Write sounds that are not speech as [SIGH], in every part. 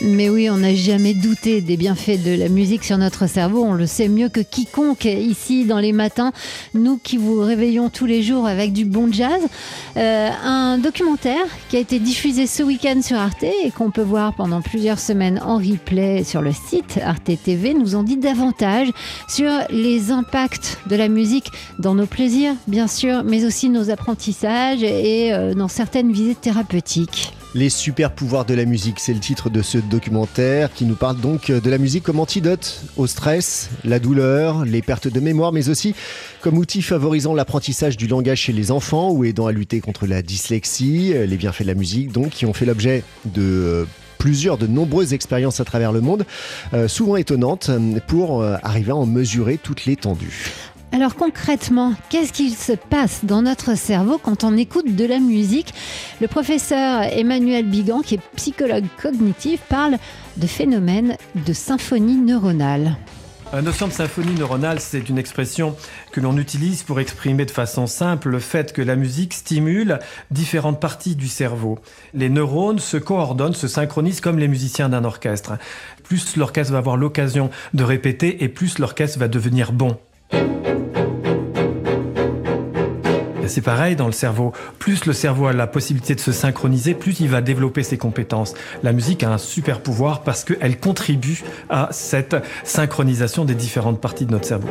Mais oui, on n'a jamais douté des bienfaits de la musique sur notre cerveau. On le sait mieux que quiconque ici dans les matins, nous qui vous réveillons tous les jours avec du bon jazz. Euh, un documentaire qui a été diffusé ce week-end sur Arte et qu'on peut voir pendant plusieurs semaines en replay sur le site Arte TV nous en dit davantage sur les impacts de la musique dans nos plaisirs, bien sûr, mais aussi nos apprentissages et euh, dans certaines visites thérapeutiques. Les super pouvoirs de la musique, c'est le titre de ce documentaire qui nous parle donc de la musique comme antidote au stress, la douleur, les pertes de mémoire, mais aussi comme outil favorisant l'apprentissage du langage chez les enfants ou aidant à lutter contre la dyslexie. Les bienfaits de la musique, donc, qui ont fait l'objet de plusieurs, de nombreuses expériences à travers le monde, euh, souvent étonnantes, pour euh, arriver à en mesurer toute l'étendue. Alors concrètement, qu'est-ce qu'il se passe dans notre cerveau quand on écoute de la musique Le professeur Emmanuel Bigan, qui est psychologue cognitif, parle de phénomène de symphonie neuronale. La notion de symphonie neuronale, c'est une expression que l'on utilise pour exprimer de façon simple le fait que la musique stimule différentes parties du cerveau. Les neurones se coordonnent, se synchronisent comme les musiciens d'un orchestre. Plus l'orchestre va avoir l'occasion de répéter et plus l'orchestre va devenir bon. C'est pareil dans le cerveau. Plus le cerveau a la possibilité de se synchroniser, plus il va développer ses compétences. La musique a un super pouvoir parce qu'elle contribue à cette synchronisation des différentes parties de notre cerveau.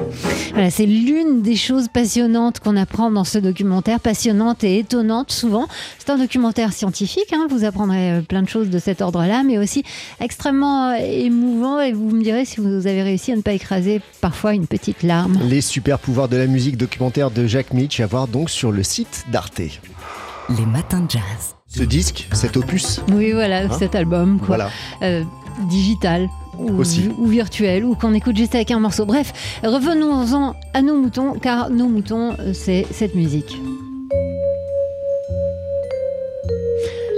Voilà, c'est l'une des choses passionnantes qu'on apprend dans ce documentaire, passionnante et étonnante souvent. C'est un documentaire scientifique, hein. vous apprendrez euh, plein de choses de cet ordre-là, mais aussi extrêmement euh, émouvant et vous me direz si vous avez réussi à ne pas écraser parfois une petite larme. Les super pouvoirs de la musique documentaire de Jacques Mitch à voir donc sur le site d'Arte. Les matins de jazz. Ce disque, cet opus Oui, voilà, Hein cet album, quoi. Voilà. Euh, digital. Ou, Aussi. ou virtuel, ou qu'on écoute juste avec un morceau. Bref, revenons-en à nos moutons, car nos moutons, euh, c'est cette musique.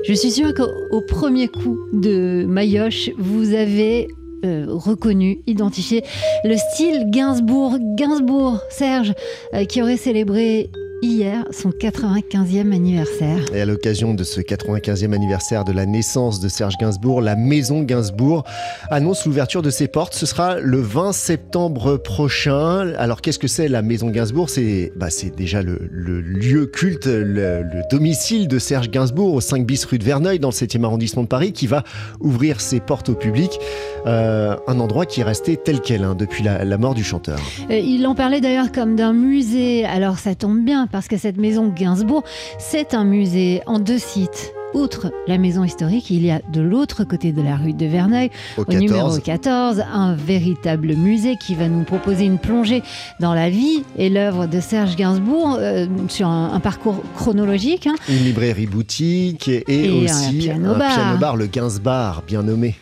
Je suis sûre qu'au au premier coup de Mayoche, vous avez euh, reconnu, identifié le style Gainsbourg. Gainsbourg, Serge, euh, qui aurait célébré hier son 95e anniversaire. Et à l'occasion de ce 95e anniversaire de la naissance de Serge Gainsbourg, la maison Gainsbourg annonce l'ouverture de ses portes. Ce sera le 20 septembre prochain. Alors qu'est-ce que c'est la maison Gainsbourg? C'est bah, déjà le, le lieu culte, le, le domicile de Serge Gainsbourg au 5 bis rue de Verneuil dans le 7e arrondissement de Paris qui va ouvrir ses portes au public. Euh, un endroit qui est resté tel quel hein, depuis la, la mort du chanteur. Euh, Il en parlait d'ailleurs comme d'un musée. Alors ça tombe bien parce que cette maison Gainsbourg, c'est un musée en deux sites. Outre la maison historique, il y a de l'autre côté de la rue de Verneuil, Au au numéro 14. 14, un véritable musée qui va nous proposer une plongée dans la vie et l'œuvre de Serge Gainsbourg euh, sur un, un parcours chronologique. hein. Une librairie boutique et, et Et un aussi piano bar. piano bar, le Gainsbar, bien nommé.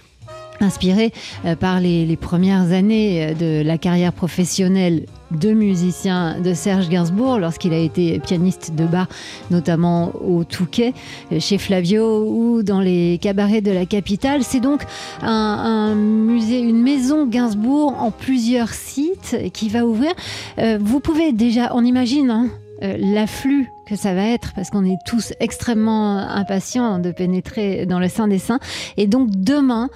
inspiré euh, par les, les premières années euh, de la carrière professionnelle de musicien de Serge Gainsbourg lorsqu'il a été pianiste de bar, notamment au Touquet, chez Flavio ou dans les cabarets de la capitale. C'est donc un musée, une maison Gainsbourg en plusieurs sites qui va ouvrir. Euh, vous pouvez déjà, on imagine, hein, euh, l'afflux que ça va être parce qu'on est tous extrêmement impatients de pénétrer dans le sein des saints. Et donc demain,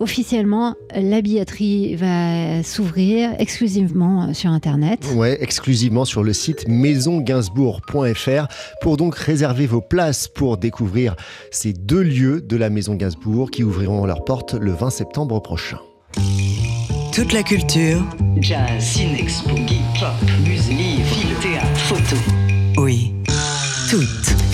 officiellement, la billetterie va s'ouvrir exclusivement sur Internet. Ouais, exclusivement sur le site maisongainsbourg.fr pour donc réserver vos places pour découvrir ces deux lieux de la Maison Gainsbourg qui ouvriront leurs portes le 20 septembre prochain. Toute la culture, jazz, ciné, boogie, pop, musique, livres, film, théâtre, photo. Oui, toute.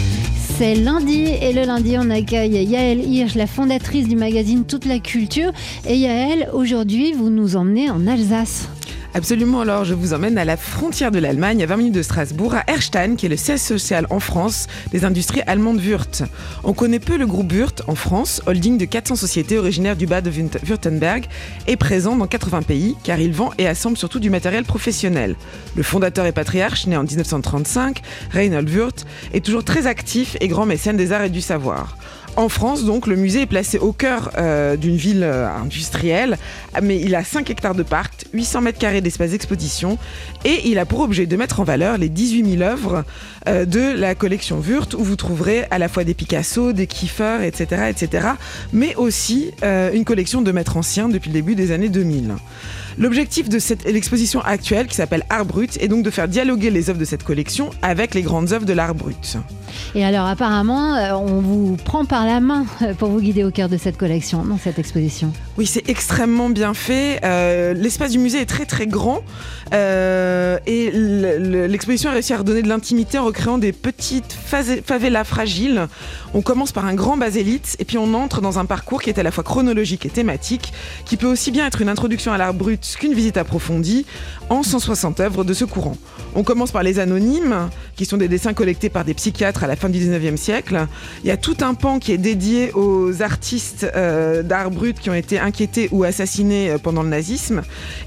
C'est lundi et le lundi on accueille Yaël Hirsch, la fondatrice du magazine Toute la culture. Et Yaël, aujourd'hui vous nous emmenez en Alsace. Absolument, alors je vous emmène à la frontière de l'Allemagne, à 20 minutes de Strasbourg, à Erstein, qui est le siège social en France des industries allemandes Wurth. On connaît peu le groupe Wurth en France, holding de 400 sociétés originaires du bas de Württemberg, et présent dans 80 pays, car il vend et assemble surtout du matériel professionnel. Le fondateur et patriarche, né en 1935, Reinhold Wurth, est toujours très actif et grand mécène des arts et du savoir. En France, donc, le musée est placé au cœur euh, d'une ville euh, industrielle, mais il a 5 hectares de parc, 800 mètres carrés d'espace d'exposition, et il a pour objet de mettre en valeur les 18 000 œuvres euh, de la collection Wurt, où vous trouverez à la fois des Picasso, des Kiefer, etc., etc., mais aussi une collection de maîtres anciens depuis le début des années 2000. L'objectif de cette l'exposition actuelle, qui s'appelle Art Brut, est donc de faire dialoguer les œuvres de cette collection avec les grandes œuvres de l'art brut. Et alors apparemment, euh, on vous prend par la main euh, pour vous guider au cœur de cette collection, dans cette exposition. Oui, c'est extrêmement bien fait. Euh, l'espace du musée est très très grand et l'exposition a réussi à redonner de l'intimité en recréant des petites favelas fragiles. On commence par un grand basélite et puis on entre dans un parcours qui est à la fois chronologique et thématique, qui peut aussi bien être une introduction à l'art brut qu'une visite approfondie en 160 œuvres de ce courant. On commence par les anonymes, qui sont des dessins collectés par des psychiatres à la fin du 19e siècle. Il y a tout un pan qui est dédié aux artistes euh, d'art brut qui ont été inquiétés ou assassinés euh, pendant le nazisme.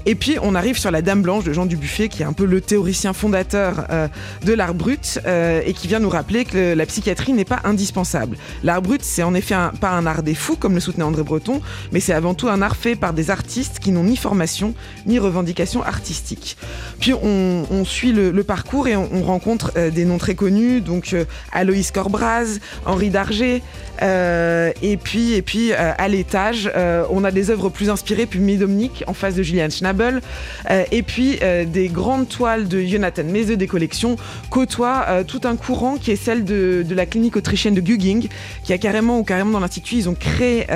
Et puis on arrive sur la Dame Blanche de Jean Dubuffet, qui est un peu le théoricien fondateur euh, de l'art brut et qui vient nous rappeler que la psychiatrie n'est pas indispensable. L'art brut, c'est en effet pas un art des fous, comme le soutenait André Breton, mais c'est avant tout un art fait par des artistes qui n'ont ni formation ni revendication artistique. Puis on, suit le, parcours et on, rencontre euh, des noms très connus, donc euh, Aloïs Corbraz, Henri Darger, euh, et puis, et puis à l'étage, on a des œuvres plus inspirées, puis Midomnik en face de Julian Schnabel, et puis des grandes toiles de Jonathan Meze des collections côtoient tout un courant qui est celle de, la clinique autrichienne de Guging, qui a carrément ou carrément dans l'institut, ils ont créé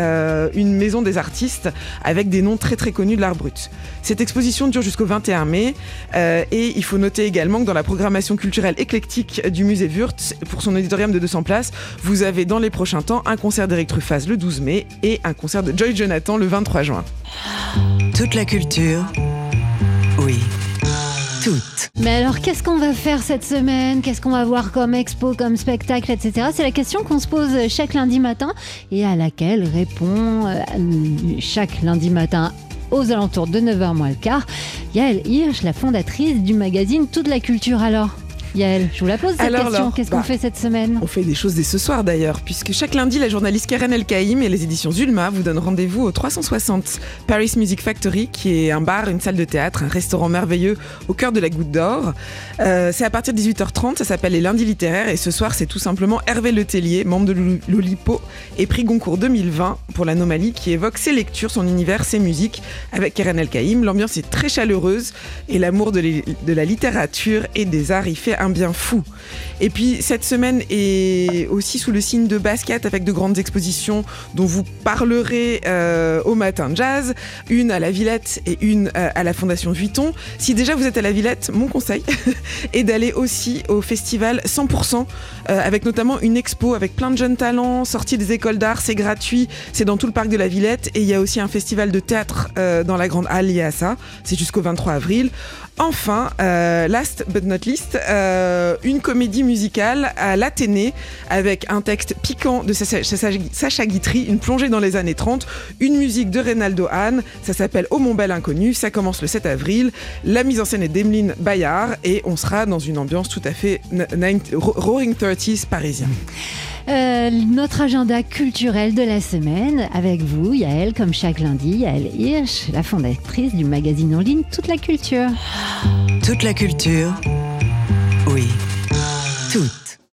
une maison des artistes avec des noms très très connus de l'art brut. Cette exposition dure jusqu'au 21 mai euh, et il faut noter également que dans la programmation culturelle éclectique du musée Wurtz, pour son auditorium de 200 places, vous avez dans les prochains temps un concert d'Eric Truffaz le 12 mai et un concert de Joy Jonathan le 23 juin. Toute la culture, oui. Toute. Mais alors, qu'est-ce qu'on va faire cette semaine? Qu'est-ce qu'on va voir comme expo, comme spectacle, etc. C'est la question qu'on se pose chaque lundi matin et à laquelle répond euh, chaque lundi matin aux alentours de 9h moins le quart. Yael Hirsch, la fondatrice du magazine Toute la culture alors. Yael, je vous la pose cette question. Qu'est-ce qu'on bah, fait cette semaine? On fait des choses dès ce soir d'ailleurs, puisque chaque lundi, la journaliste Karen El Kaïm et les éditions Zulma vous donnent rendez-vous au 360 Paris Music Factory, qui est un bar, une salle de théâtre, un restaurant merveilleux au cœur de la Goutte d'Or. Euh, c'est à partir de 18h30, ça s'appelle les lundis littéraires, et ce soir, c'est tout simplement Hervé Letellier, membre de l'Olipo et prix Goncourt 2020 pour l'anomalie, qui évoque ses lectures, son univers, ses musiques avec Karen El Kaïm. L'ambiance est très chaleureuse et l'amour de, de la littérature et des arts y fait un bien fou. Et puis cette semaine est aussi sous le signe de basket avec de grandes expositions dont vous parlerez euh, au matin jazz, une à la Villette et une euh, à la Fondation Vuitton. Si déjà vous êtes à la Villette, mon conseil [LAUGHS] est d'aller aussi au festival 100% euh, avec notamment une expo avec plein de jeunes talents sortis des écoles d'art. C'est gratuit, c'est dans tout le parc de la Villette et il y a aussi un festival de théâtre dans la grande halle lié à ça. C'est jusqu'au 23 avril. Enfin, last but not least, une comédie musicale à l'Athénée avec un texte piquant de Sacha, Guitry, une plongée dans les années 30, une musique de Reynaldo Hahn, ça s'appelle Au Mon Bel Inconnu, ça commence le 7 avril, la mise en scène est d'Emeline Bayard et on sera dans une ambiance tout à fait Roaring 30s parisien. Euh, notre agenda culturel de la semaine avec vous, Yael, comme chaque lundi, Yael Hirsch, la fondatrice du magazine en ligne Toute la culture. Toute la culture.